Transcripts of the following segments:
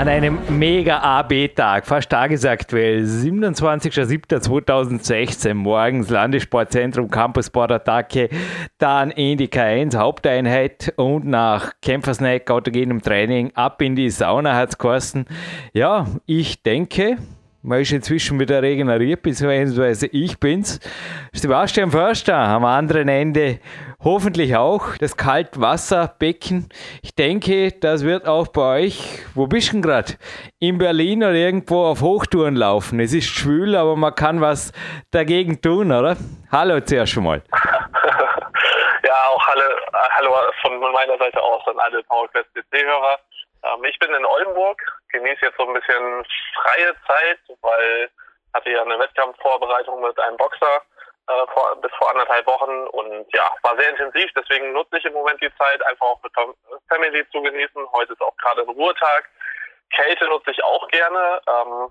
an einem mega AB-Tag, fast tagesaktuell, 27.07.2016, morgens Landessportzentrum Campus Sportattacke, dann in die K1 Haupteinheit und nach Kämpfersnack, autogenem Training ab in die Sauna hat es geheißen. Ja, ich denke, man ist inzwischen wieder regeneriert, beziehungsweise ich bin's. Sebastian Förster am anderen Ende hoffentlich auch das Kaltwasserbecken. Ich denke, das wird auch bei euch, wo bist du denn gerade? In Berlin oder irgendwo auf Hochtouren laufen. Es ist schwül, aber man kann was dagegen tun, oder? Hallo zuerst schon mal. ja, auch hallo, hallo von meiner Seite aus an alle PowerQuest DC-Hörer. Ähm, ich bin in Oldenburg, genieße jetzt so ein bisschen freie Zeit, weil hatte ja eine Wettkampfvorbereitung mit einem Boxer äh, vor, bis vor anderthalb Wochen und ja, war sehr intensiv, deswegen nutze ich im Moment die Zeit, einfach auch mit Family zu genießen. Heute ist auch gerade ein Ruhetag. Kälte nutze ich auch gerne. Ähm,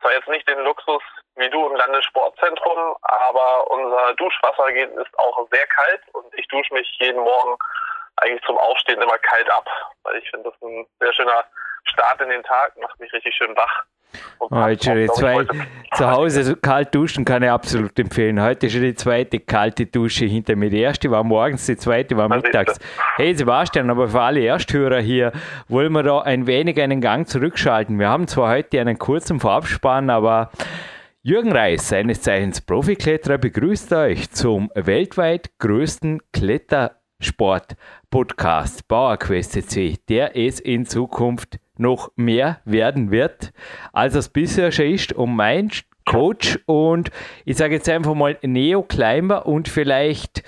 zwar jetzt nicht den Luxus wie du im Landessportzentrum, aber unser Duschwasser ist auch sehr kalt und ich dusche mich jeden Morgen eigentlich zum Aufstehen immer kalt ab, weil ich finde, das ist ein sehr schöner Start in den Tag, macht mich richtig schön wach. Heute schon die zweite, zu Hause kalt duschen kann ich absolut empfehlen. Heute schon die zweite kalte Dusche hinter mir. Die erste war morgens, die zweite war mittags. Hey Sebastian, aber für alle Ersthörer hier wollen wir da ein wenig einen Gang zurückschalten. Wir haben zwar heute einen kurzen Vorabspann, aber Jürgen Reis, seines Zeichens Profikletterer, begrüßt euch zum weltweit größten Kletter Sport-Podcast PowerQuest C, der es in Zukunft noch mehr werden wird, als es bisher schon ist. Und mein Coach und ich sage jetzt einfach mal Neo Climber und vielleicht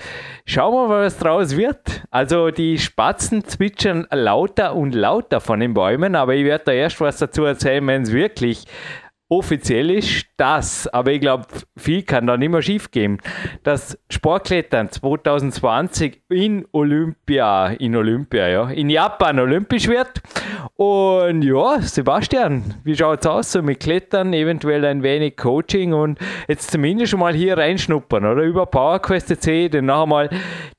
schauen wir mal, was draus wird. Also die Spatzen zwitschern lauter und lauter von den Bäumen, aber ich werde da erst was dazu erzählen, wenn es wirklich offiziell ist das, aber ich glaube, viel kann da nicht mehr schief gehen. Das Sportklettern 2020 in Olympia, in Olympia, ja, in Japan olympisch wird. Und ja, Sebastian, wie schaut es aus so mit Klettern, eventuell ein wenig Coaching und jetzt zumindest schon mal hier reinschnuppern, oder? Über PowerQuest denn noch einmal,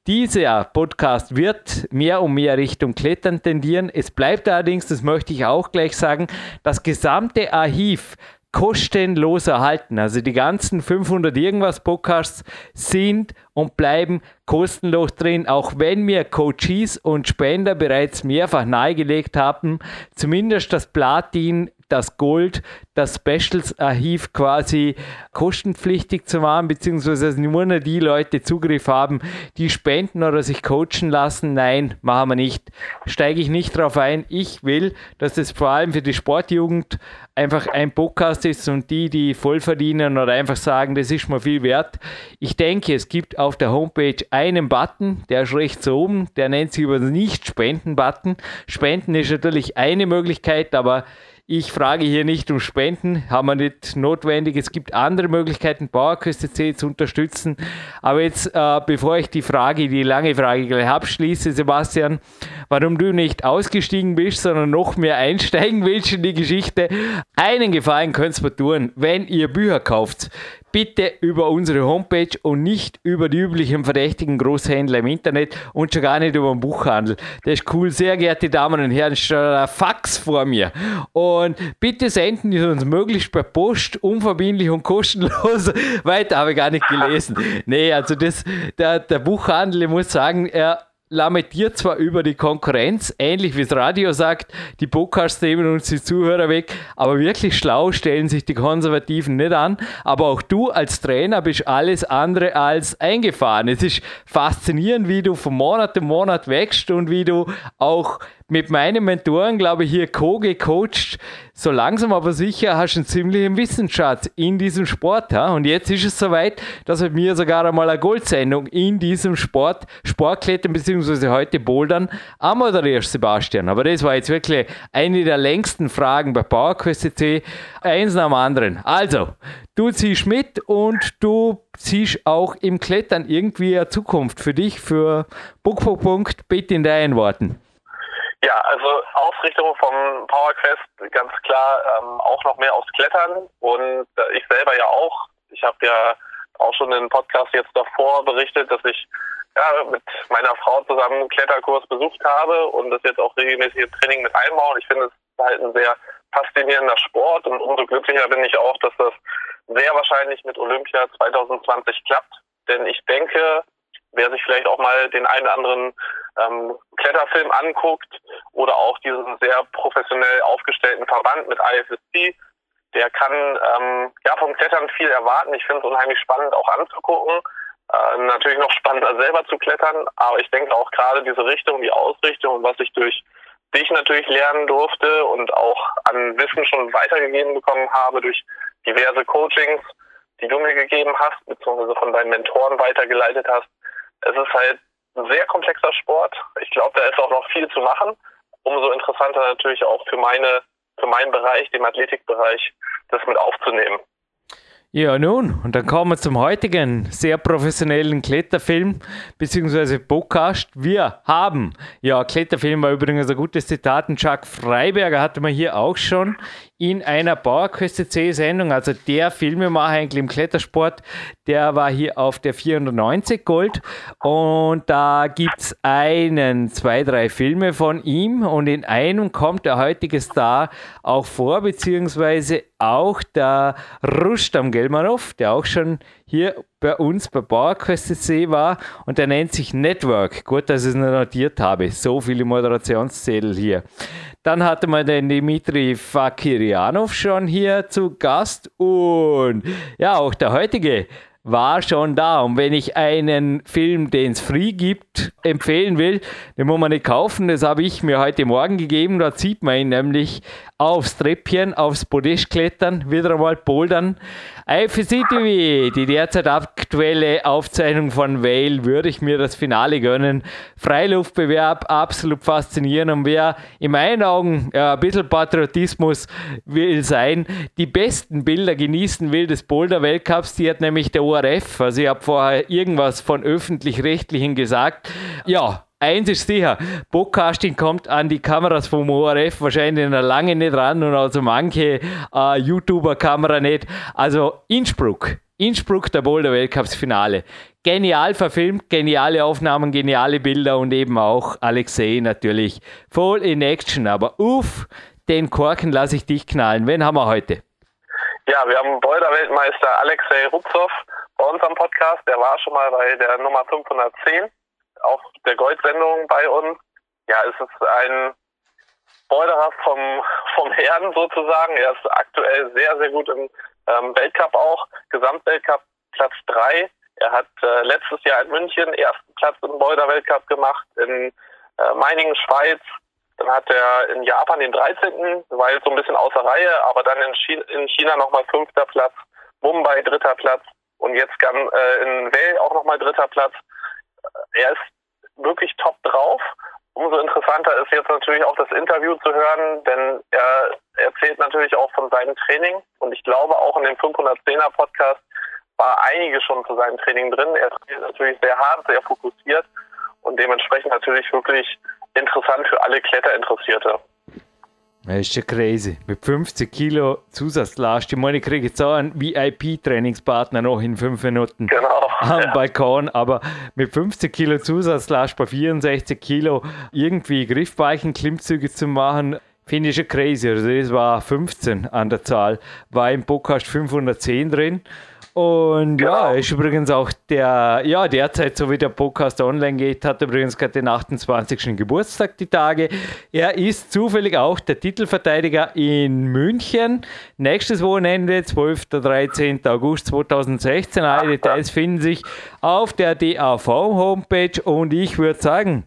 dieser Podcast wird mehr und mehr Richtung Klettern tendieren. Es bleibt allerdings, das möchte ich auch gleich sagen, das gesamte Archiv kostenlos erhalten. Also die ganzen 500 irgendwas Podcasts sind und bleiben kostenlos drin, auch wenn mir Coaches und Spender bereits mehrfach nahegelegt haben, zumindest das Platin das Gold, das Specials-Archiv quasi kostenpflichtig zu machen, beziehungsweise nur noch die Leute Zugriff haben, die spenden oder sich coachen lassen. Nein, machen wir nicht. Steige ich nicht drauf ein. Ich will, dass es vor allem für die Sportjugend einfach ein Podcast ist und die, die voll verdienen oder einfach sagen, das ist mir viel wert. Ich denke, es gibt auf der Homepage einen Button, der ist rechts oben, der nennt sich über Nicht-Spenden-Button. Spenden ist natürlich eine Möglichkeit, aber ich frage hier nicht um Spenden, haben wir nicht notwendig. Es gibt andere Möglichkeiten, Bauerküste C zu unterstützen. Aber jetzt, äh, bevor ich die Frage, die lange Frage gleich abschließe, Sebastian, warum du nicht ausgestiegen bist, sondern noch mehr einsteigen willst in die Geschichte, einen Gefallen könnt ihr mir tun, wenn ihr Bücher kauft bitte über unsere Homepage und nicht über die üblichen verdächtigen Großhändler im Internet und schon gar nicht über den Buchhandel. Das ist cool. Sehr geehrte Damen und Herren, steht ein Fax vor mir. Und bitte senden Sie uns möglichst per Post, unverbindlich und kostenlos. Weiter habe ich gar nicht gelesen. Nee, also das, der, der Buchhandel, ich muss sagen, er lamentiert zwar über die Konkurrenz, ähnlich wie das Radio sagt, die Podcasts nehmen uns die Zuhörer weg, aber wirklich schlau stellen sich die Konservativen nicht an. Aber auch du als Trainer bist alles andere als eingefahren. Es ist faszinierend, wie du von Monat zu Monat wächst und wie du auch mit meinen Mentoren, glaube ich, hier co-gecoacht. So langsam aber sicher hast du einen ziemlichen Wissensschatz in diesem Sport. Ja? Und jetzt ist es soweit, dass wir mir sogar einmal eine Goldsendung in diesem Sport, Sportklettern bzw. heute Bouldern, anmoderierst, Sebastian. Aber das war jetzt wirklich eine der längsten Fragen bei PowerQuest C. Eins nach dem anderen. Also, du ziehst mit und du siehst auch im Klettern irgendwie eine Zukunft für dich, für Punkt, Punkt, Punkt, bitte in deinen Worten. Ja, also Ausrichtung vom PowerQuest ganz klar ähm, auch noch mehr aufs Klettern und äh, ich selber ja auch. Ich habe ja auch schon in Podcast jetzt davor berichtet, dass ich ja, mit meiner Frau zusammen einen Kletterkurs besucht habe und das jetzt auch regelmäßig im Training mit einbauen. Ich finde es halt ein sehr faszinierender Sport und umso glücklicher bin ich auch, dass das sehr wahrscheinlich mit Olympia 2020 klappt. Denn ich denke, wer sich vielleicht auch mal den einen oder anderen ähm, Kletterfilm anguckt oder auch diesen sehr professionell aufgestellten Verband mit IFSC, der kann ähm, ja vom Klettern viel erwarten. Ich finde es unheimlich spannend auch anzugucken. Äh, natürlich noch spannender selber zu klettern, aber ich denke auch gerade diese Richtung, die Ausrichtung und was ich durch dich natürlich lernen durfte und auch an Wissen schon weitergegeben bekommen habe durch diverse Coachings, die du mir gegeben hast, beziehungsweise von deinen Mentoren weitergeleitet hast. Es ist halt ein sehr komplexer Sport. Ich glaube, da ist auch noch viel zu machen. Umso interessanter natürlich auch für meine, für meinen Bereich, den Athletikbereich, das mit aufzunehmen. Ja, nun, und dann kommen wir zum heutigen sehr professionellen Kletterfilm bzw. Podcast. Wir haben, ja, Kletterfilm war übrigens ein gutes Zitat, und Jacques Freiberger hatte man hier auch schon in einer PowerQuest C-Sendung, also der Filmemacher eigentlich im Klettersport, der war hier auf der 490 Gold. Und da gibt es einen, zwei, drei Filme von ihm. Und in einem kommt der heutige Star auch vor, beziehungsweise auch der Rustam Gelmanov, der auch schon hier bei uns bei PowerQuest C war und der nennt sich Network. Gut, dass ich es notiert habe. So viele Moderationszettel hier. Dann hatte man den Dimitri Fakirianov schon hier zu Gast und ja, auch der heutige war schon da. Und wenn ich einen Film, den es free gibt, empfehlen will, den muss man nicht kaufen. Das habe ich mir heute Morgen gegeben. Da sieht man ihn nämlich aufs Treppchen, aufs Podest klettern, wieder einmal bouldern. IFC TV, die derzeit aktuelle Aufzeichnung von Whale, würde ich mir das Finale gönnen. Freiluftbewerb, absolut faszinierend. Und wer in meinen Augen ja, ein bisschen Patriotismus will sein, die besten Bilder genießen will des Boulder-Weltcups, die hat nämlich der ORF. Also ich habe vorher irgendwas von öffentlich-rechtlichen gesagt. Ja, eins ist sicher, Podcasting kommt an die Kameras vom ORF wahrscheinlich noch lange nicht ran und also manche äh, YouTuber-Kamera nicht. Also Innsbruck, Innsbruck, der Boulder Weltcups Finale. Genial verfilmt, geniale Aufnahmen, geniale Bilder und eben auch Alexei natürlich voll in Action. Aber uff, den Korken lasse ich dich knallen. Wen haben wir heute? Ja, wir haben Boulder-Weltmeister Alexei Rubzow bei uns am Podcast. Der war schon mal bei der Nummer 510 auf der Gold-Sendung bei uns. Ja, es ist ein Boulderer vom, vom Herrn sozusagen. Er ist aktuell sehr, sehr gut im ähm, Weltcup auch. Gesamtweltcup Platz 3. Er hat äh, letztes Jahr in München ersten Platz im Boulder-Weltcup gemacht, in äh, Meiningen, Schweiz. Dann hat er in Japan den 13. war jetzt so ein bisschen außer Reihe, aber dann in China, in China nochmal fünfter Platz, Mumbai dritter Platz und jetzt kann, äh, in Well auch nochmal dritter Platz. Er ist wirklich top drauf. Umso interessanter ist jetzt natürlich auch das Interview zu hören, denn er erzählt natürlich auch von seinem Training und ich glaube auch in dem 510er Podcast war einige schon zu seinem Training drin. Er trainiert natürlich sehr hart, sehr fokussiert und dementsprechend natürlich wirklich interessant für alle Kletterinteressierte. Das ist ja crazy. Mit 50 Kilo Zusatzlast. Ich meine, ich kriege jetzt auch einen VIP-Trainingspartner noch in fünf Minuten genau, am ja. Balkon. Aber mit 50 Kilo Zusatzlast bei 64 Kilo irgendwie Griffweichen, Klimmzüge zu machen, finde ich schon crazy. Also das war 15 an der Zahl. War im Podcast 510 drin. Und genau. ja, ist übrigens auch der, ja, derzeit, so wie der Podcast online geht, hat übrigens gerade den 28. Geburtstag die Tage. Er ist zufällig auch der Titelverteidiger in München. Nächstes Wochenende, 12. 13. August 2016. Alle Details finden sich auf der DAV Homepage und ich würde sagen,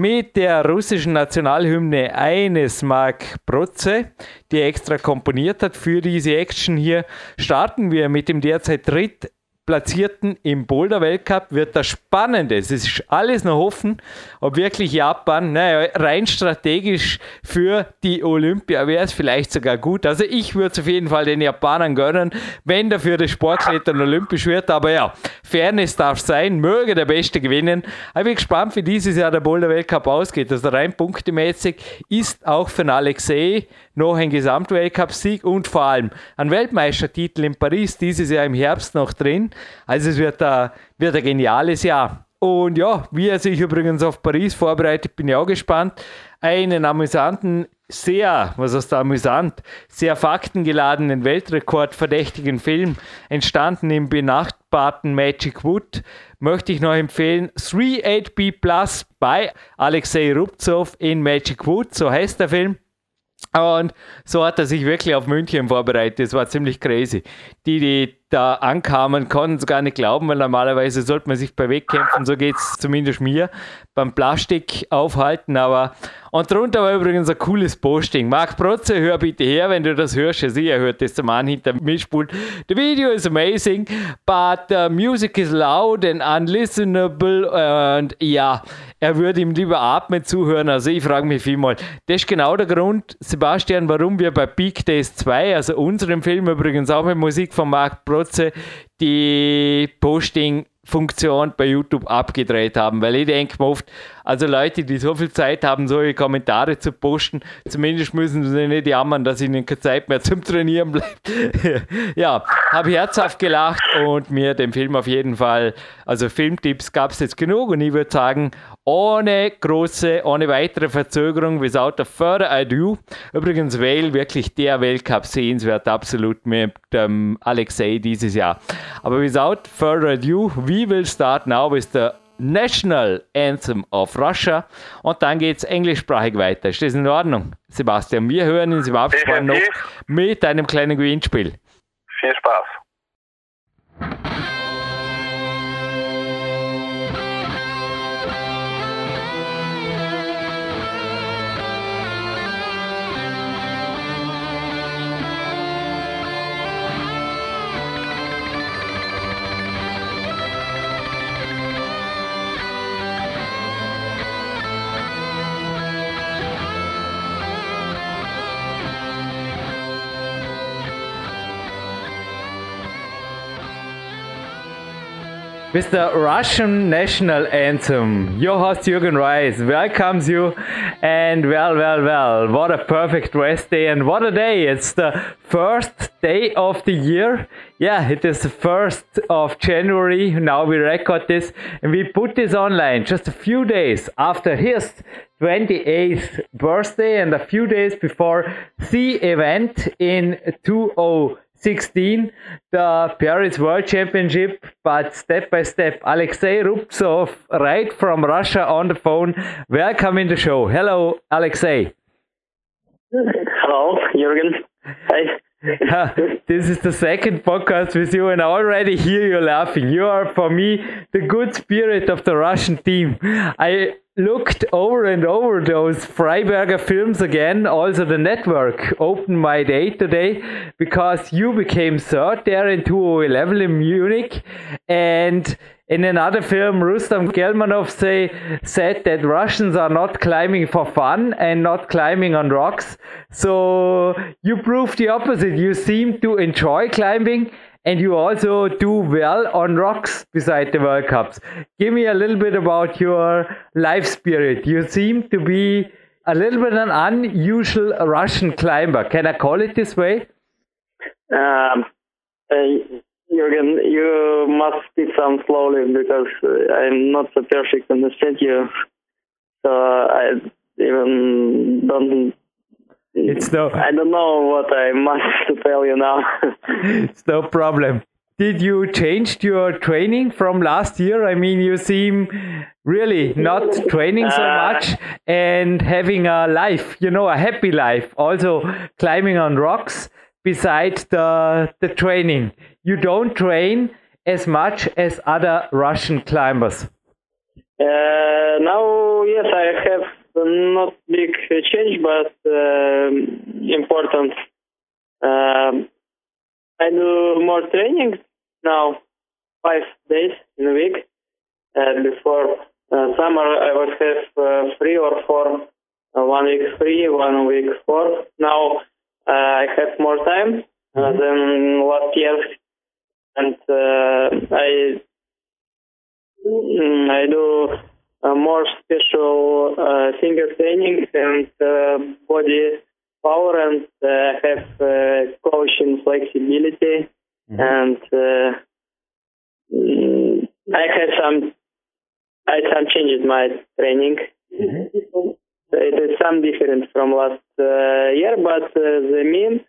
mit der russischen Nationalhymne eines Mark Protze, die extra komponiert hat für diese Action hier, starten wir mit dem derzeit dritt Platzierten im Boulder-Weltcup wird das spannend. Es ist alles noch offen, ob wirklich Japan, naja, rein strategisch für die Olympia wäre es vielleicht sogar gut. Also ich würde es auf jeden Fall den Japanern gönnen, wenn dafür das Sportklettern olympisch wird. Aber ja, Fairness darf sein, möge der Beste gewinnen. Ich bin gespannt, wie dieses Jahr der Boulder-Weltcup ausgeht. Also rein punktemäßig ist auch für Alexei noch ein Gesamtweltcup-Sieg und vor allem ein Weltmeistertitel in Paris dieses Jahr im Herbst noch drin. Also es wird, ein, wird ein geniales Jahr. Und ja, wie er sich übrigens auf Paris vorbereitet, bin ich auch gespannt. Einen amüsanten, sehr, was heißt da amüsant, sehr faktengeladenen Weltrekordverdächtigen Film, entstanden im benachbarten Magic Wood, möchte ich noch empfehlen. 38B Plus bei Alexei Rubtsov in Magic Wood, so heißt der Film. Und so hat er sich wirklich auf München vorbereitet. Das war ziemlich crazy. Die, die da ankamen, konnten es gar nicht glauben, weil normalerweise sollte man sich bei Wettkämpfen, so geht es zumindest mir, beim Plastik aufhalten. Aber und darunter war übrigens ein cooles Posting. Marc Protze, hör bitte her, wenn du das hörst. Also ihr hört das der Mann hinter dem Mischpult. The video is amazing, but the music is loud and unlistenable. Und ja, er würde ihm lieber atmen zuhören. Also ich frage mich vielmal. Das ist genau der Grund, Sebastian, warum wir bei Peak Days 2, also unserem Film übrigens auch mit Musik von Marc Protze, die Posting Funktion bei YouTube abgedreht haben, weil ich denke mir oft, also Leute, die so viel Zeit haben, solche Kommentare zu posten, zumindest müssen sie nicht jammern, dass ihnen keine Zeit mehr zum Trainieren bleibt. ja, habe herzhaft gelacht und mir den Film auf jeden Fall, also Filmtipps gab es jetzt genug und ich würde sagen, ohne große, ohne weitere Verzögerung, without a further ado. Übrigens, Wales wirklich der Weltcup sehenswert, absolut mit ähm, Alexei dieses Jahr. Aber without further ado, we will start now with the National Anthem of Russia und dann geht es englischsprachig weiter. Ist das in Ordnung, Sebastian? Wir hören uns im Abspann noch mit einem kleinen Gewinnspiel. Viel Spaß. With the Russian national anthem. Your host Jürgen Reis welcomes you, and well, well, well, what a perfect rest day, and what a day! It's the first day of the year. Yeah, it is the first of January. Now we record this, and we put this online just a few days after his 28th birthday and a few days before the event in 20. 16, the Paris World Championship, but step by step. Alexei Rubtsov, right from Russia on the phone. Welcome in the show. Hello, Alexei. Hello, Jürgen. Hi. this is the second podcast with you, and I already hear you laughing. You are, for me, the good spirit of the Russian team. I looked over and over those Fryberger films again. Also, the network opened my day today because you became third there in 2011 in Munich. And in another film, Rustam Gelmanov say, said that Russians are not climbing for fun and not climbing on rocks. So you prove the opposite. You seem to enjoy climbing and you also do well on rocks beside the World Cups. Give me a little bit about your life spirit. You seem to be a little bit an unusual Russian climber. Can I call it this way? Um, uh, Jürgen, you must speak some slowly because I'm not so perfect to understand you. So I even don't it's no. I don't know what I must tell you now. it's no problem. Did you change your training from last year? I mean, you seem really not training so uh, much and having a life, you know, a happy life. Also climbing on rocks beside the the training. You don't train as much as other Russian climbers. Uh, now, yes, I have not big change, but uh, important. Um, I do more training now, five days in a week. Uh, before summer, I would have uh, three or four, uh, one week three, one week four. Now uh, I have more time uh, than last year, and uh, I mm, I do uh, more special uh, finger training and uh, body power, and uh, have uh, coaching flexibility, and uh, mm, I had some I some changes my training. It is some different from last uh, year, but uh, the mean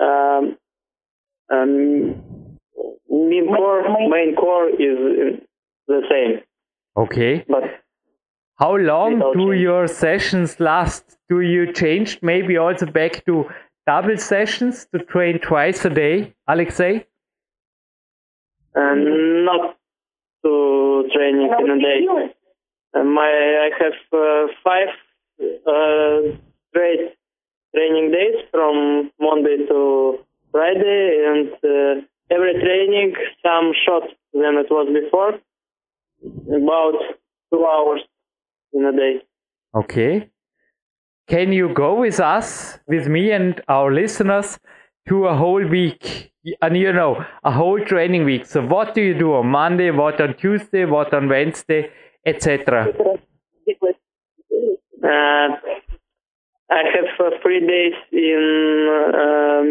um, um, main core main core is the same. Okay. But How long do change. your sessions last? Do you change maybe also back to double sessions to train twice a day, Alexei? uh, not to training in a day. Uh, my I have uh, five uh, straight training days from Monday to Friday, and uh, every training some short than it was before, about two hours in a day. Okay. Can you go with us, with me and our listeners, to a whole week? And you know, a whole training week. So, what do you do on Monday, what on Tuesday, what on Wednesday, etc.? Uh, I have uh, three days in uh,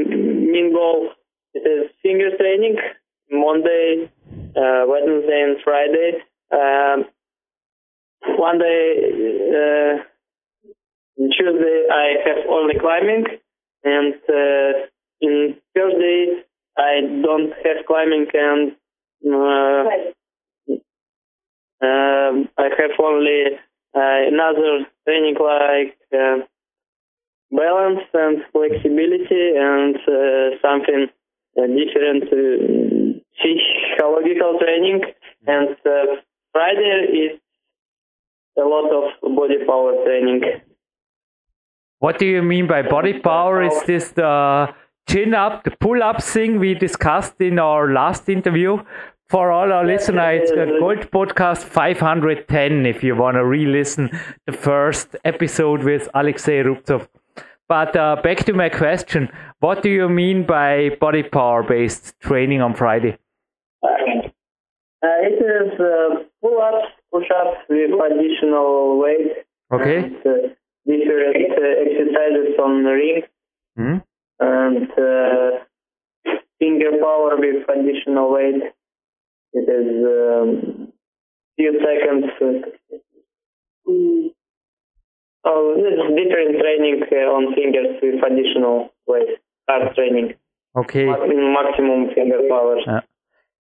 goal. It is finger training, Monday, uh, Wednesday, and Friday. Um, one day, uh, Tuesday, I have only climbing, and uh, in Thursday, I don't have climbing, and uh, um, I have only uh, another training like uh, balance and flexibility and uh, something uh, different uh, psychological training. And uh, Friday is a lot of body power training. What do you mean by body power? Is this the chin up, the pull up thing we discussed in our last interview? For all our listeners, it's the Gold Podcast 510 if you want to re listen the first episode with Alexei Rubtsov. But uh, back to my question what do you mean by body power based training on Friday? Uh, it is uh, pull-ups, push-ups with additional weight. Okay. And, uh, different uh, exercises on the ring. Hmm? and uh, finger power with additional weight. It is um, few seconds. Uh, oh, this different training uh, on fingers with additional weight. Hard training, Okay. Ma- maximum finger power, Yeah.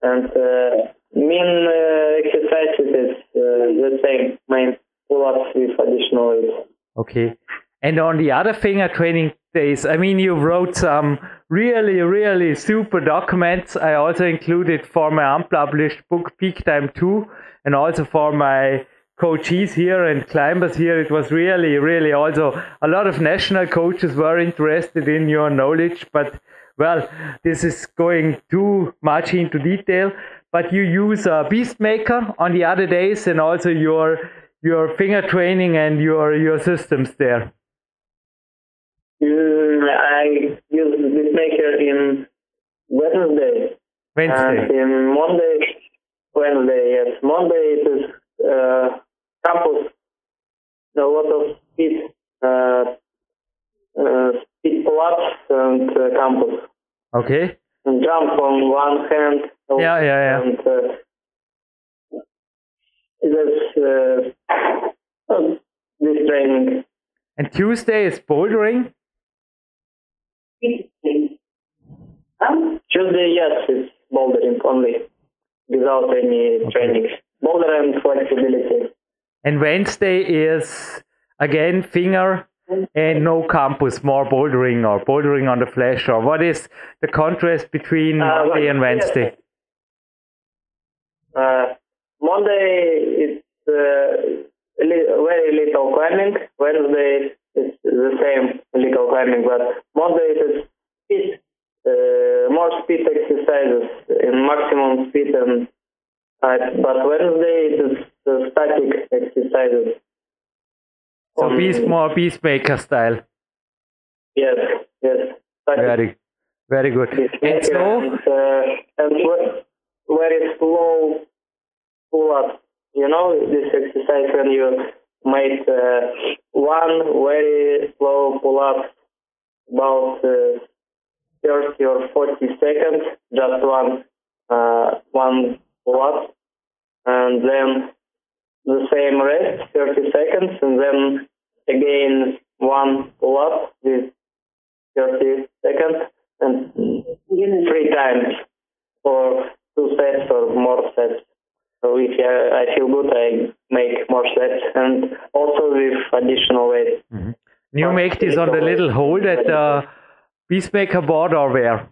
and uh, main uh, exercise it is uh, the same. Main pull-ups with additional weight. Okay. And on the other finger training days, I mean, you wrote some really, really super documents. I also included for my unpublished book, Peak Time 2, and also for my coaches here and climbers here. It was really, really also a lot of national coaches were interested in your knowledge, but well, this is going too much into detail. But you use a Beastmaker on the other days and also your your finger training and your your systems there. Mm, I use this maker in Wednesday. And in Monday, Wednesday, yes. Monday it is uh, campus. A lot of speed, uh, uh, speed and uh, campus. Okay. And jump on one hand. Yeah, yeah, yeah. And uh, it is uh, uh, this training. And Tuesday is bouldering. Tuesday, yes, it's bouldering only, without any training. Boulder and flexibility. And Wednesday is again finger and no campus, more bouldering or bouldering on the flash. Or what is the contrast between Uh, Monday and. Wednesday? Uh, Monday it's uh, li- very little climbing. Wednesday it's the same little climbing, but Monday it is speed, uh, exercises in maximum speed and Right, but Wednesday it is uh, static exercises. So On- beast more Beastmaker style. Yes, yes. Static Very, very good. And so, and, uh, and very slow pull up. You know this exercise when you make uh, one very slow pull up about uh, 30 or 40 seconds, just one uh, one up, and then the same rest 30 seconds, and then again one up with 30 seconds and three times or two sets or more sets. So if I, I feel good, I make more sets and also with additional weight. you make this on the little hole at the Beastmaker board or where?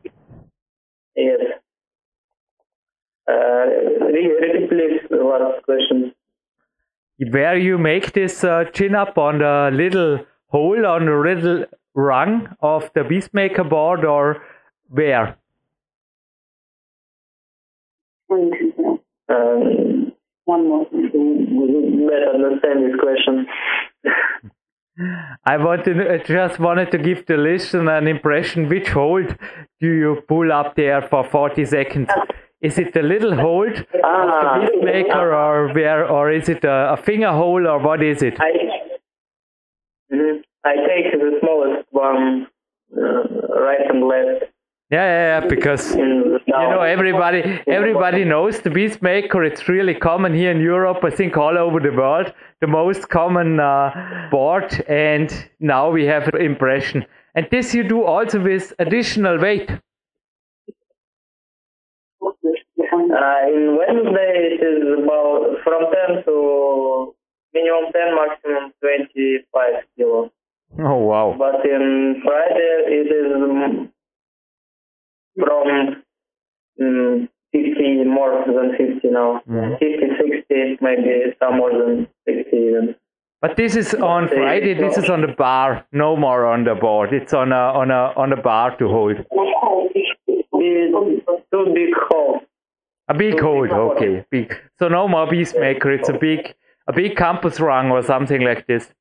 Yes. Uh, re- repeat please the last question. Where you make this uh, chin up on the little hole on the little rung of the Beastmaker board or where? Um, One more. better understand this question. I want to, I just wanted to give the listener an impression. Which hold do you pull up there for 40 seconds? Is it the little hold of the Ah. Beastmaker or where, or is it a, a finger hole or what is it? I Mhm. I take the smallest one, uh, right and left. Yeah, yeah, yeah, because you know everybody everybody knows the beastmaker it's really common here in europe i think all over the world the most common uh, board and now we have an impression. And this you do also with additional weight. Uh, in Wednesday it is about from 10 to minimum 10, maximum 25 kilo. oh wow. But in Friday it is um, from um, 50, more than 50 now. Mhm. 50, 60, maybe some more than 60 even. but this is on friday this is on the bar no more on the board it's on a on a on a bar to hold It's two big holes. a big hold okay big so no more beastmaker it's a big a big campus rung or something like this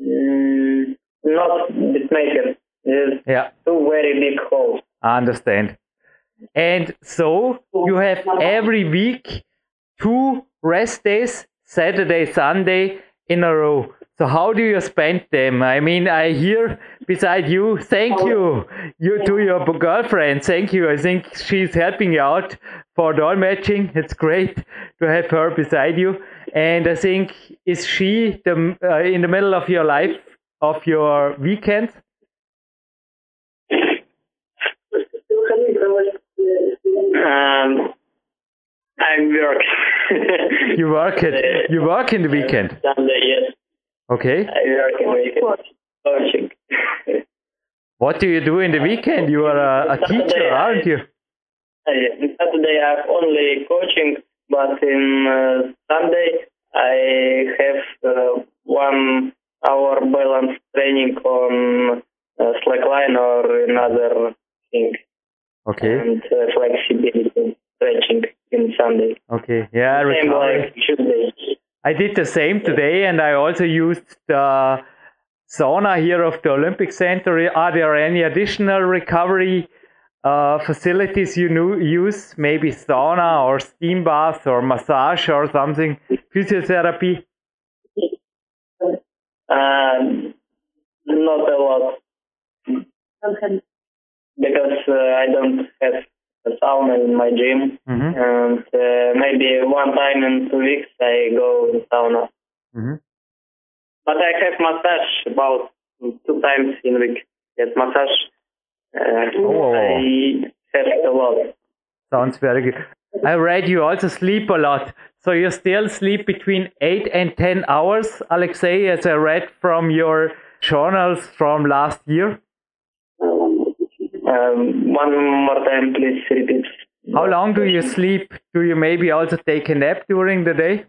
Mm, not Beastmaker. It's yeah two very big holes. I understand. And so you have every week two rest days, Saturday, Sunday in a row. So how do you spend them? I mean, I hear beside you, thank you, you to your girlfriend, thank you. I think she's helping you out for doll matching. It's great to have her beside you. And I think is she the uh, in the middle of your life of your weekend? Um, I work. You work it. You work in the weekend. Sunday, yes. Okay. I work in weekend. Coaching. What do you do in the weekend? You are a, a teacher, aren't you? Uh, Saturday I have only coaching, but in uh, Sunday I have uh, one hour balance training on uh, slackline or another thing, Okay. and uh, flexibility stretching in Sunday. Okay. Yeah, I Same recovery. like Tuesday. I did the same today, and I also used the sauna here of the Olympic Center. Are there any additional recovery uh, facilities you knew, use? Maybe sauna or steam bath or massage or something? Physiotherapy? Um, not a lot because uh, I don't have a sauna in my gym, hmm and uh, maybe one time in two weeks I go in sauna. hmm But I have massage about two times in week. Yes, massage. Uh, Oh. I have a lot. Sounds very good. I read you also sleep a lot. So you still sleep between 8 and 10 hours, Alexei, as I read from your journals from last year. Um, one more time, please repeat. How long do you sleep? Do you maybe also take a nap during the day?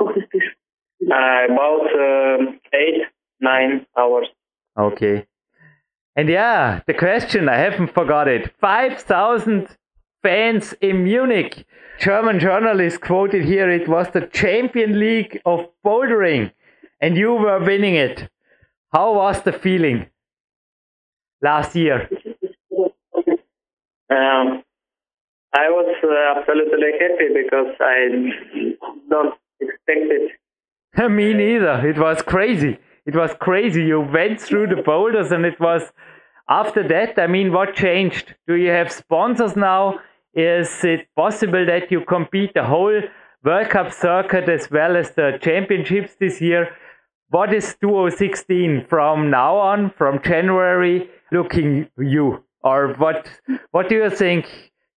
Uh, about uh, eight, nine hours. Okay. And yeah, the question, I haven't forgot it. 5,000 fans in Munich. German journalist quoted here it was the Champion League of bouldering, and you were winning it. How was the feeling last year? Um, I was uh, absolutely happy because I don't expect it. Me neither. It was crazy. It was crazy. You went through the boulders, and it was after that. I mean, what changed? Do you have sponsors now? Is it possible that you compete the whole World Cup circuit as well as the championships this year? What is 2016 from now on, from January, looking you? Or what? What do you think?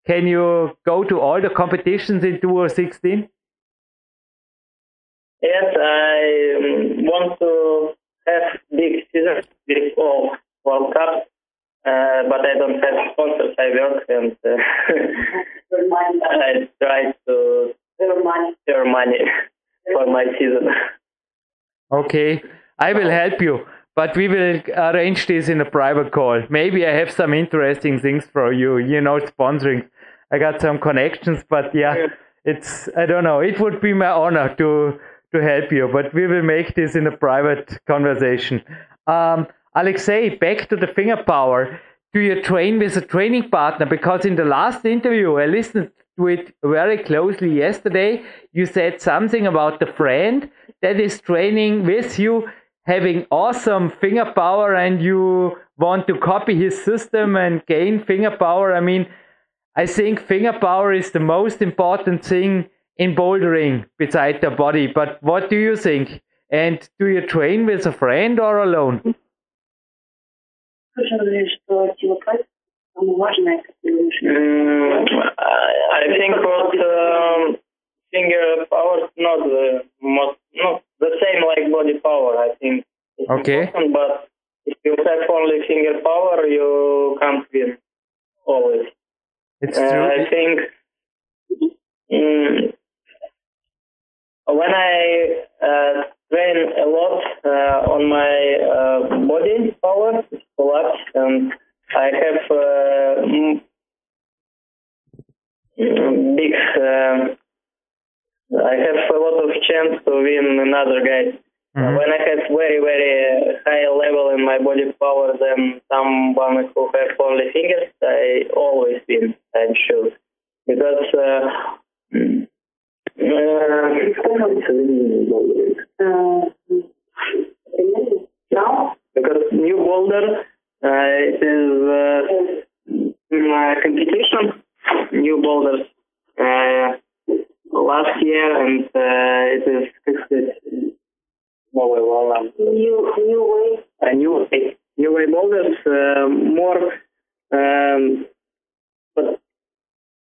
Can you go to all the competitions in 2016? Yes, I um, want to have big season before World Cup, uh, but I don't have sponsors. I work and uh, I try to earn money for my season. Okay, I will help you, but we will arrange this in a private call. Maybe I have some interesting things for you. You know, sponsoring. I got some connections, but yeah, it's I don't know. It would be my honor to to help you, but we will make this in a private conversation. Um, Alexei, back to the finger power. Do you train with a training partner? Because in the last interview, I listened to it very closely yesterday. You said something about the friend that is training with you, having awesome finger power, and you want to copy his system and gain finger power. I mean, I think finger power is the most important thing in bouldering beside the body. But what do you think? And do you train with a friend or alone? Mm, I think what um, finger power is not the most, not the same like body power. I think it's Okay. important, but if you have only finger power, you can't win always. It's Uh, true. I think mm, when I uh, train a lot uh, on my uh, body power, pull-ups, and I have uh, big. I have a lot of chance to win another guy. Mhm. When I have very very high level in my body power than someone who have only fingers, I always win. I'm sure because. Uh, uh, now because new boulder uh, is uh, competition new boulders uh, last year and uh, it is fixed more well um, new new way a new way new way boulders uh, more um, but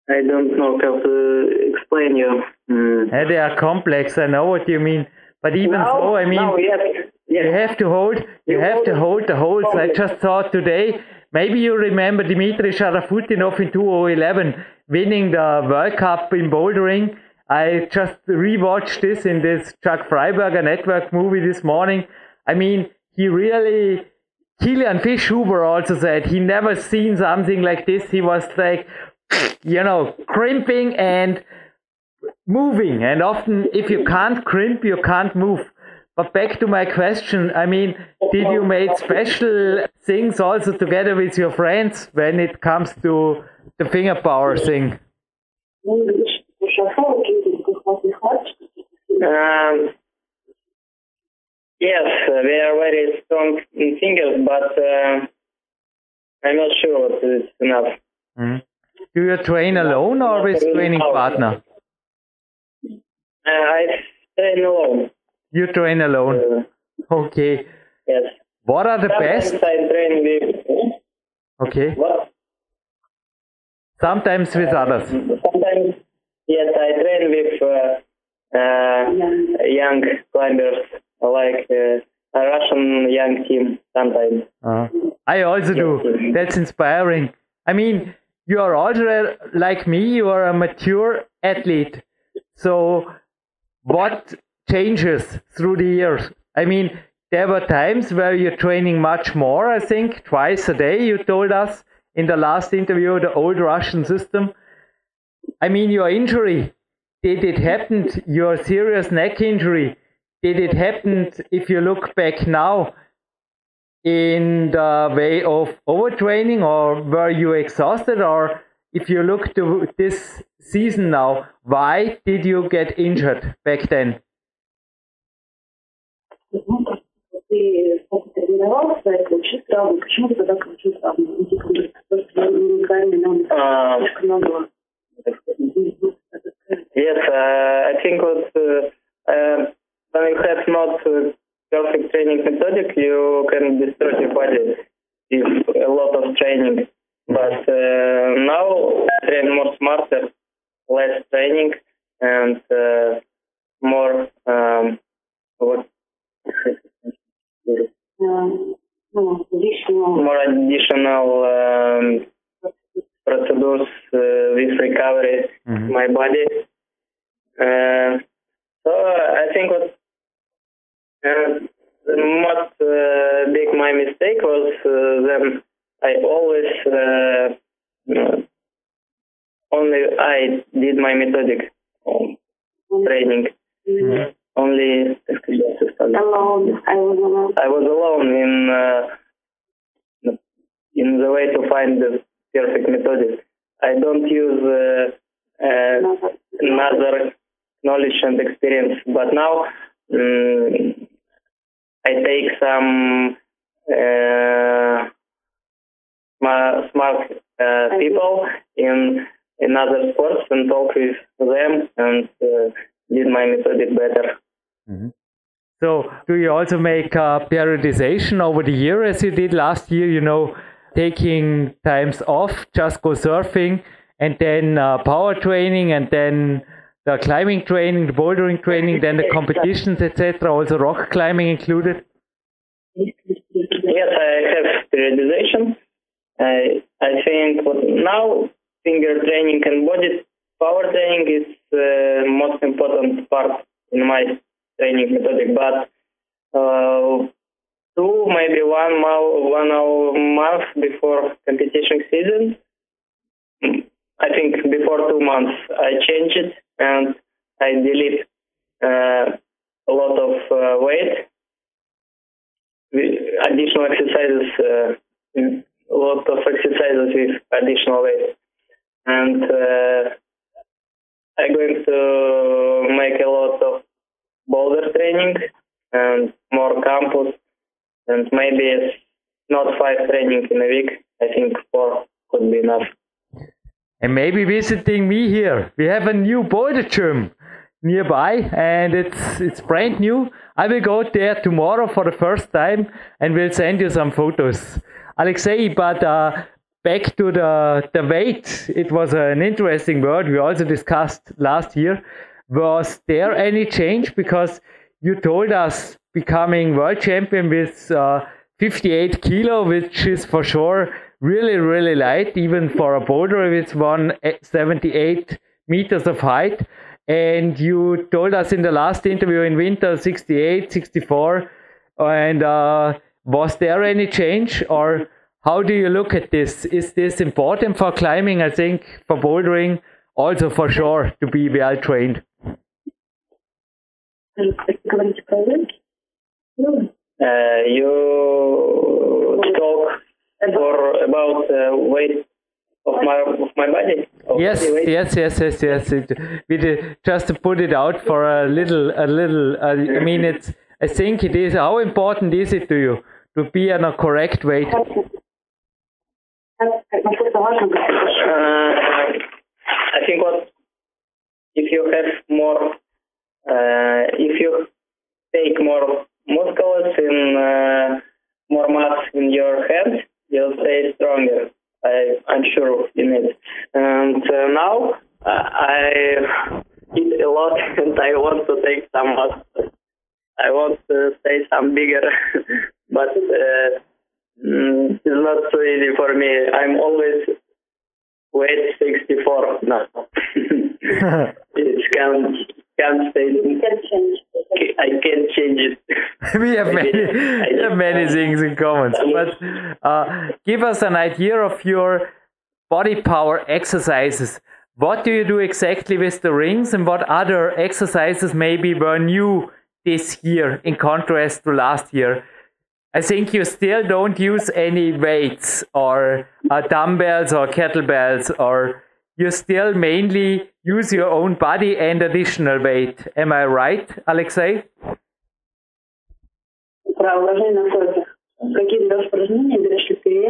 I don't know how to explain you. Mm. Yeah, they are complex. I know what you mean. But even Now- so, I mean, now, yes, yes. you have to hold. You You have hold to hold the holds. I just thought today. Maybe you remember Dmitry Sharafutdinov in 2011 winning the World Cup in bouldering. I just rewatched this in this Chuck Fryberger network movie this morning. I mean, he really. Kilian Fischhuber also said he never seen something like this. He was like, you know, crimping and moving. And often, if you can't crimp, you can't move. But back to my question, I mean, did you make special things also together with your friends when it comes to the finger power thing? Mm, Um, yes, uh, we are very strong in fingers, but uh, I'm not sure what is enough. Mhm. Do you train alone or with training partner? Uh, I train alone. You train alone. Uh, Okay. yes. What are the best? Sometimes I train with Okay. what? Sometimes with others. Sometimes, yes, I train with uh, young climbers, like uh, a Russian young team. Sometimes. Uh, I also do. That's inspiring. I mean, you are also like me. You are a mature athlete. So, what changes through the years? I mean, there were times where you're training much more. I think twice a day. You told us in the last interview the old Russian system. I mean, your injury, did it happen, your serious neck injury, did it happen, if you look back now, in the way of overtraining or were you exhausted or if you look to this season now, why did you get injured back then? Uh, Yes, uh, I think what uh, uh, when you have not perfect training methodic, you can destroy your body with a lot of training. But uh, now train more smarter, less training, and uh, more um, what more additional um, procedures uh, with recovery mm-hmm. my body. Uh, so I think what uh, most uh, big my mistake was uh, then I always uh, only I did my methodic um, training. Mm-hmm. Only alone. I was alone. I was alone in in the way to find the perfect methodic. I don't use another knowledge and experience, but now. Um, I take some uh, smart uh, people in in other sports and talk with them and uh, did my methodic better. Mm-hmm. So, do you also make a periodization over the year as you did last year? You know, taking times off, just go surfing, and then uh, power training, and then the climbing training, the bouldering training, then the competitions, etc. Also rock climbing included. Yes, I have periodization. I I think now finger training and body power training is the uh, most important part in my training methodic. But uh, two, maybe one, one hour month before competition season, I think before two months, I change it and I delete uh, a lot of uh, weight, additional exercises, uh, a lot of exercises with additional weight, and uh, I'm going to make a lot of boulder training and more campus, and maybe it's not five training in a week. I think four could be enough and maybe visiting me here. We have a new boulder gym nearby and it's it's brand new. I will go there tomorrow for the first time and will send you some photos. Alexei, but uh, back to the, the weight, it was an interesting word we also discussed last year. Was there any change? Because you told us becoming world champion with uh, 58 kilo, which is for sure really, really light, even for a boulder with 178 meters of height. And you told us in the last interview in winter 68, 64. And uh, was there any change or how do you look at this? Is this important for climbing? I think for bouldering, also for sure to be well trained. Uh, you talk for about uh, weight of my of my body. Yes, yes, yes, yes, yes. It, we did, just to put it out for a little, a little. Uh, I mean, it's. I think it is. How important is it to you to be on a correct weight? Uh, I think what if you have more, if you take more muscles in uh, more mass in your hands, you'll stay stronger. I, I'm sure in it. And uh, now uh, I eat a lot and I want to take some more. I want to stay some bigger, but uh, mm, it's not so easy for me. I'm always weight 64 now. it can't, can't stay. You can change. I can change it. we have many, we have many things in common. But uh, give us an idea of your body power exercises. what do you do exactly with the rings and what other exercises maybe were new this year in contrast to last year? I think you still don't use any weights or uh, dumbbells or kettlebells, or you still mainly use your own body and additional weight. Am I right, Alexei?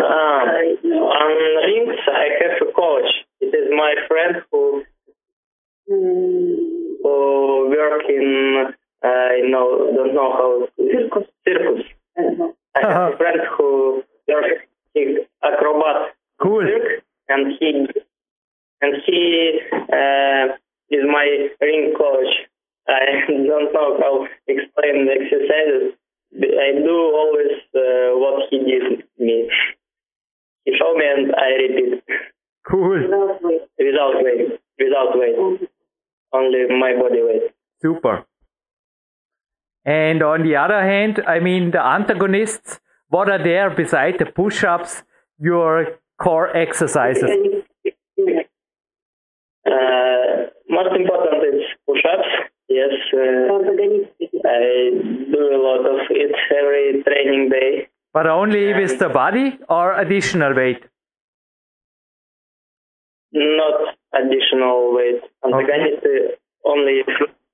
Ah, on rings, I have a coach. It is my friend who who work in I know don't know how circus. Circus. I have a friend who works in acrobat Cool. circ, and he and he uh, is my ring coach. I don't know how explain the exercises. I do always uh, what he did me. He show me and I repeat Cool. without weight, without weight, only my body weight. Super. And on the other hand, I mean, the antagonists, what are there beside the push ups, your core exercises? Uh, most important is push-ups. Yes, uh, I do a lot of it every training day. But only with the body or additional weight? Not additional weight. Antagonist uh, only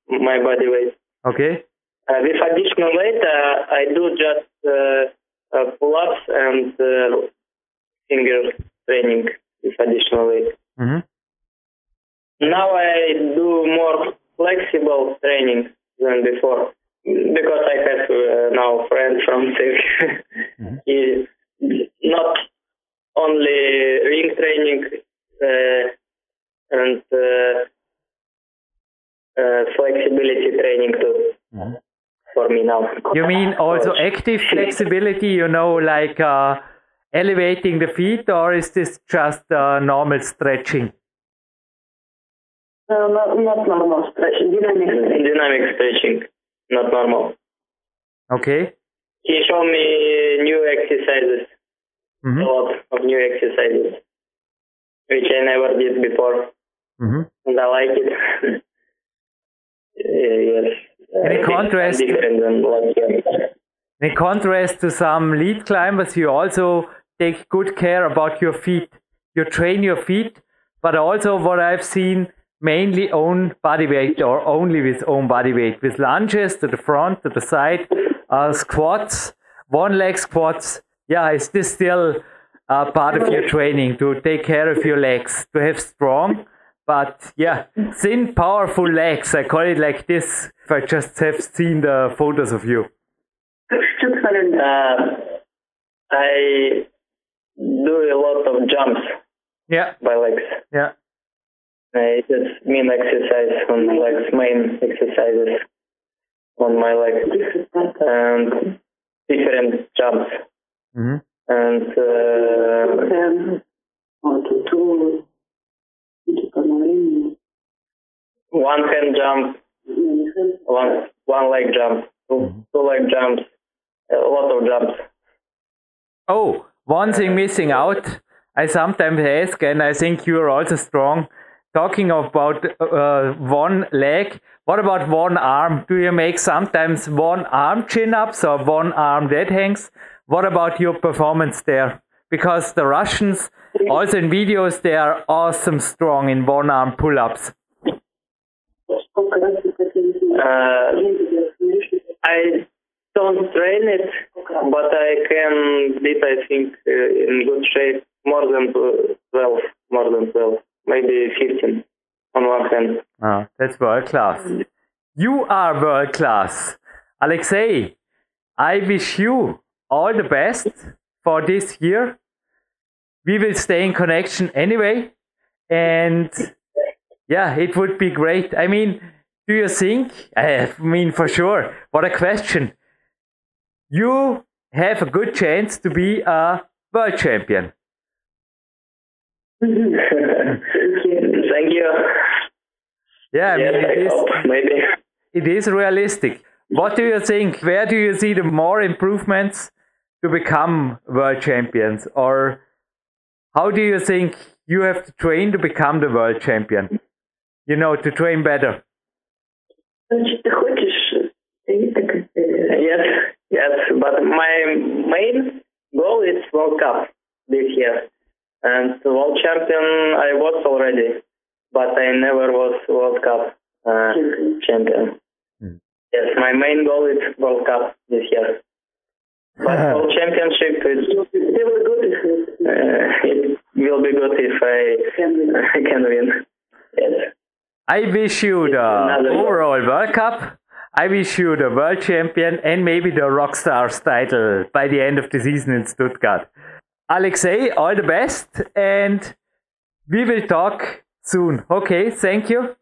my body weight. Okay. Uh, with additional weight, uh, I do just uh, uh, pull-ups and uh, finger training with additional weight. hmm Now I do more flexible training than before because I have uh, now friends from Turkey. he not only ring training uh, and uh, uh, flexibility training too for me now. You mean also active flexibility, you know, like uh, elevating the feet, or is this just uh, normal stretching? Uh, not, not normal stretching, dynamic stretching. Dynamic stretching, not normal. Okay. He showed me new exercises, hmm a lot of new exercises, which I never did before. hmm and I like it. Uh, yes. Uh, contrast- different than last year. In contrast to some lead climbers, you also take good care about your feet. You train your feet, but also what I've seen mainly own body weight or only with own body weight with lunges to the front, to the side, uh, squats, one leg squats. Yeah, is this still uh, part of your training to take care of your legs, to have strong, but yeah, thin, powerful legs. I call it like this. If I just have seen the photos of you. Uh, I do a lot of jumps Yeah, by legs. yeah. Uh, it's main exercise on my legs, main exercises on my legs, and different jumps. hmm And uh, one hand jump, one one leg jump, 2 two leg jumps, a lot of jumps. Oh, one thing missing out. I sometimes ask, and I think you are also strong. Talking about uh, one leg, what about one arm? Do you make sometimes one arm chin ups or one arm dead hangs? What about your performance there? Because the Russians, also in videos, they are awesome strong in one arm pull ups. Uh, I don't train it, but I can beat, I think, uh, in good shape more than 12, more than 12, maybe 15 on one hand. Ah, that's world class. You are world class. Alexei, I wish you all the best for this year. We will stay in connection anyway. And yeah, it would be great. I mean, do you think? I mean, for sure. What a question. You have a good chance to be a world champion. thank you. Yeah, yes, I it, is, hope, maybe. it is realistic. What do you think? Where do you see the more improvements to become world champions? Or how do you think you have to train to become the world champion? You know, to train better. Yes, yes, but my main goal is World Cup this year. And world champion I was already but I never was World Cup uh, champion. Hmm. Yes, my main goal is World Cup this year. But World Championship is Really good uh, it will be good if I can win. Yes. I wish you the overall World Cup. I wish you the world champion and maybe the Rockstars title by the end of the season in Stuttgart. Alexei, all the best and we will talk soon. Okay, thank you.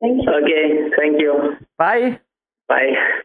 Thank you. Okay, thank you. Bye. Bye.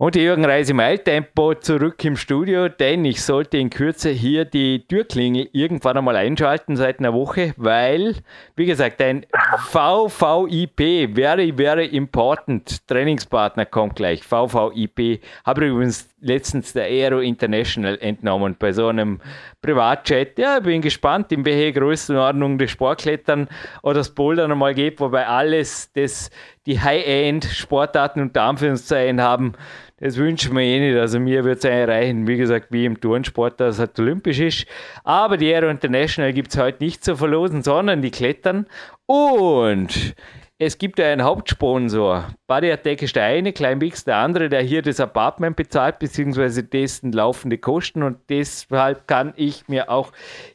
Und Jürgen Reis im Eiltempo zurück im Studio, denn ich sollte in Kürze hier die Türklinge irgendwann einmal einschalten seit einer Woche, weil, wie gesagt, ein VVIP, very, very important Trainingspartner kommt gleich. VVIP, habe übrigens letztens der Aero International entnommen bei so einem Privatchat. Ja, bin gespannt, in welche Größenordnung das Sportklettern oder das Bouldern einmal geht, wobei alles das, die High-End-Sportarten unter Anführungszeichen haben, das wünschen wir eh nicht. Also mir wird es erreichen, wie gesagt, wie im Turnsport, dass es halt olympisch ist. Aber die Aero International gibt es heute nicht zu verlosen, sondern die klettern. Und es gibt einen Hauptsponsor. Body Attack ist der eine, Klein Bix der andere, der hier das Apartment bezahlt, beziehungsweise dessen laufende Kosten. Und deshalb kann ich mir auch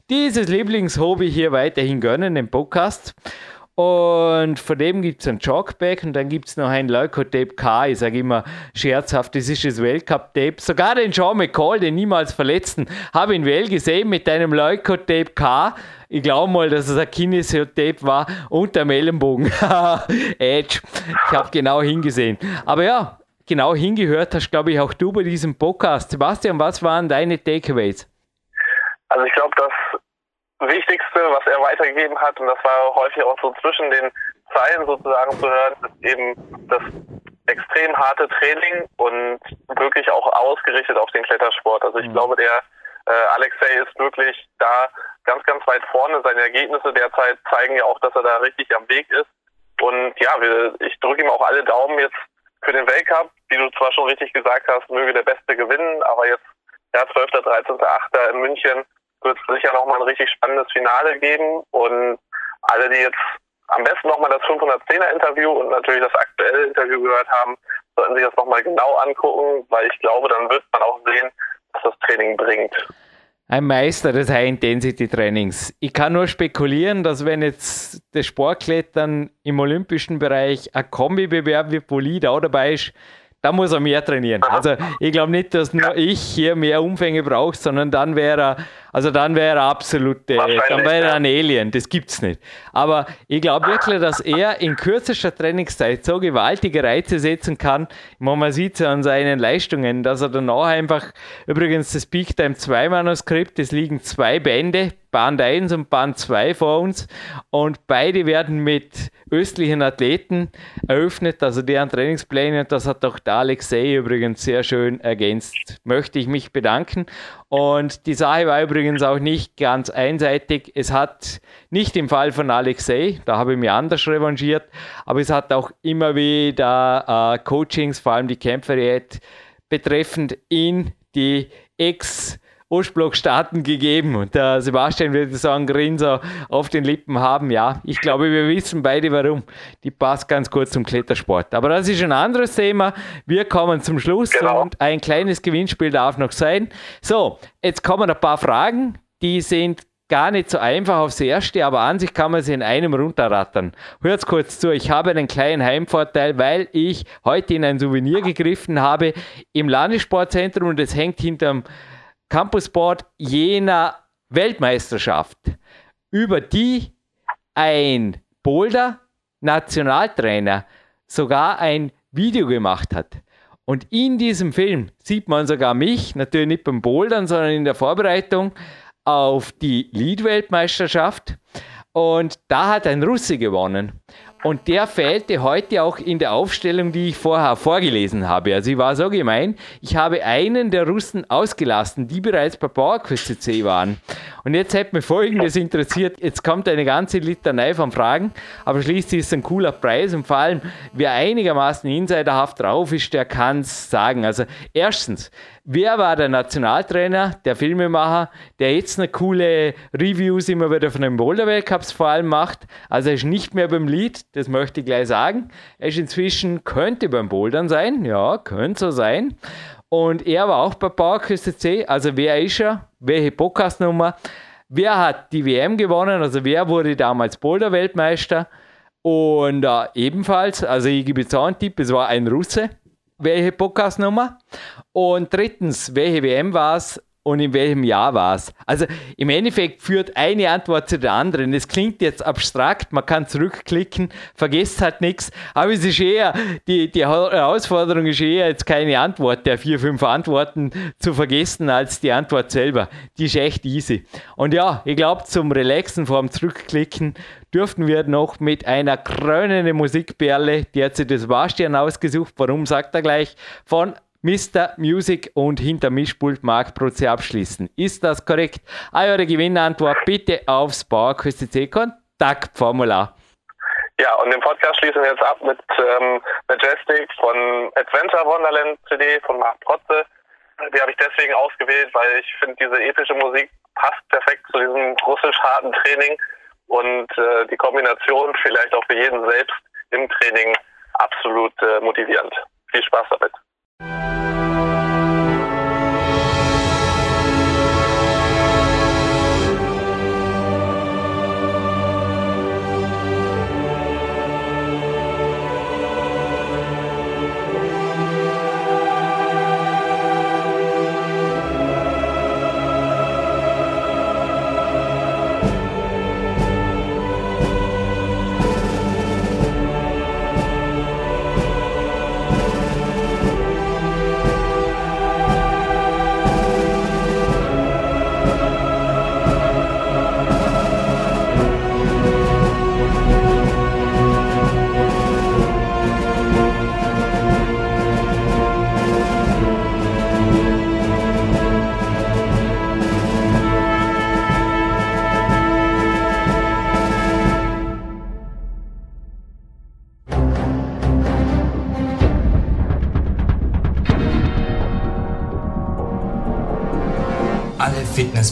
dieses Lieblingshobby hier weiterhin gönnen, den Podcast. Und von dem gibt es ein Chalkback und dann gibt es noch ein Leukotape K. Ich sage immer scherzhaft, das ist das Weltcup-Tape. Sogar den Sean McCall, den niemals verletzten, habe ich in Well gesehen mit einem Leukotape K. Ich glaube mal, dass es ein Kinesiotape war und der Ellenbogen. Edge. Ich habe genau hingesehen. Aber ja, genau hingehört hast, glaube ich, auch du bei diesem Podcast. Sebastian, was waren deine Takeaways? Also ich glaube, das Wichtigste, was er weitergegeben hat, und das war häufig auch so zwischen den Zeilen sozusagen zu hören, ist eben das extrem harte Training und wirklich auch ausgerichtet auf den Klettersport. Also ich Mhm. glaube, der äh, Alexei ist wirklich da ganz, ganz weit vorne. Seine Ergebnisse derzeit zeigen ja auch, dass er da richtig am Weg ist. Und ja, wir, ich drücke ihm auch alle Daumen jetzt für den Weltcup. Wie du zwar schon richtig gesagt hast, möge der Beste gewinnen, aber jetzt ja, 12., 13., 8. in München wird es sicher nochmal ein richtig spannendes Finale geben. Und alle, die jetzt am besten nochmal das 510er Interview und natürlich das aktuelle Interview gehört haben, sollten sich das nochmal genau angucken, weil ich glaube, dann wird man auch sehen, was das Training bringt. Ein Meister des High-Intensity-Trainings. Ich kann nur spekulieren, dass wenn jetzt das Sportklettern im olympischen Bereich ein Kombi-Bewerb wie Polid auch dabei ist, da muss er mehr trainieren. Also ich glaube nicht, dass nur ich hier mehr Umfänge brauche, sondern dann wäre er, also dann wäre er absolut, äh, dann wäre er ja. ein Alien. Das gibt's nicht. Aber ich glaube wirklich, dass er in kürzester Trainingszeit so gewaltige Reize setzen kann. Man sieht es an seinen Leistungen, dass er danach einfach, übrigens das Peak Time 2 Manuskript, es liegen zwei Bände, Band 1 und Band 2 vor uns und beide werden mit östlichen Athleten eröffnet, also deren Trainingspläne und das hat auch der Alexei übrigens sehr schön ergänzt. Möchte ich mich bedanken und die Sache war übrigens auch nicht ganz einseitig. Es hat nicht im Fall von Alexei, da habe ich mich anders revanchiert, aber es hat auch immer wieder äh, Coachings, vor allem die Kämpferdiät, betreffend in die Ex- Ostblockstaaten gegeben. Und der Sebastian würde sagen, Grinser auf den Lippen haben. Ja, ich glaube, wir wissen beide warum. Die passt ganz kurz zum Klettersport. Aber das ist ein anderes Thema. Wir kommen zum Schluss Genau. und ein kleines Gewinnspiel darf noch sein. So, jetzt kommen ein paar Fragen, die sind gar nicht so einfach aufs Erste, aber an sich kann man sie in einem runterrattern. Hört kurz zu, ich habe einen kleinen Heimvorteil, weil ich heute in ein Souvenir gegriffen habe im Landessportzentrum und es hängt hinterm Campusboard jener Weltmeisterschaft, über die ein Boulder Nationaltrainer sogar ein Video gemacht hat. Und in diesem Film sieht man sogar mich, natürlich nicht beim Bouldern, sondern in der Vorbereitung auf die Lead-Weltmeisterschaft. Und da hat ein Russe gewonnen. Und der fehlte heute auch in der Aufstellung, die ich vorher vorgelesen habe. Also ich war so gemein, ich habe einen der Russen ausgelassen, die bereits bei PowerQuest CC waren. Und jetzt hätte mich Folgendes interessiert. Jetzt kommt eine ganze Litanei von Fragen, aber schließlich ist es ein cooler Preis und vor allem, wer einigermaßen insiderhaft drauf ist, der kann es sagen. Also erstens, wer war der Nationaltrainer, der Filmemacher, der jetzt eine coole Reviews immer wieder von den Boulder Weltcups vor allem macht? Also er ist nicht mehr beim Lied, das möchte ich gleich sagen. Er ist inzwischen, könnte beim Bouldern sein, ja, könnte so sein. Und er war auch bei PowerQuest C. Also wer ist er? Welche Podcastnummer? Wer hat die WM gewonnen? Also wer wurde damals Boulder-Weltmeister? Und äh, ebenfalls, also ich gebe jetzt auch einen Tipp, es war ein Russe. Welche Podcastnummer? Und drittens, welche WM war es? und in welchem Jahr war es. Also im Endeffekt führt eine Antwort zu der anderen. Es klingt jetzt abstrakt, man kann zurückklicken, vergesst halt nichts, aber es ist eher, die, die Herausforderung ist eher jetzt keine Antwort der vier, fünf Antworten zu vergessen als die Antwort selber. Die ist echt easy. Und ja, ich glaube, zum Relaxen vor dem Zurückklicken dürften wir noch mit einer krönenden Musikperle, die hat sich das Warstern ausgesucht, warum sagt er gleich, von Mr. Music und hinter Mischpult Mark Proze abschließen. Ist das korrekt? Eure Gewinnantwort bitte aufs PowerQuest.c Kontaktformular. Ja, und den Podcast schließen wir jetzt ab mit ähm, Majestic von Adventure Wonderland CD von Mark Protze. Die habe ich deswegen ausgewählt, weil ich finde, diese epische Musik passt perfekt zu diesem russisch harten Training und äh, die Kombination vielleicht auch für jeden selbst im Training absolut äh, motivierend. Viel Spaß damit.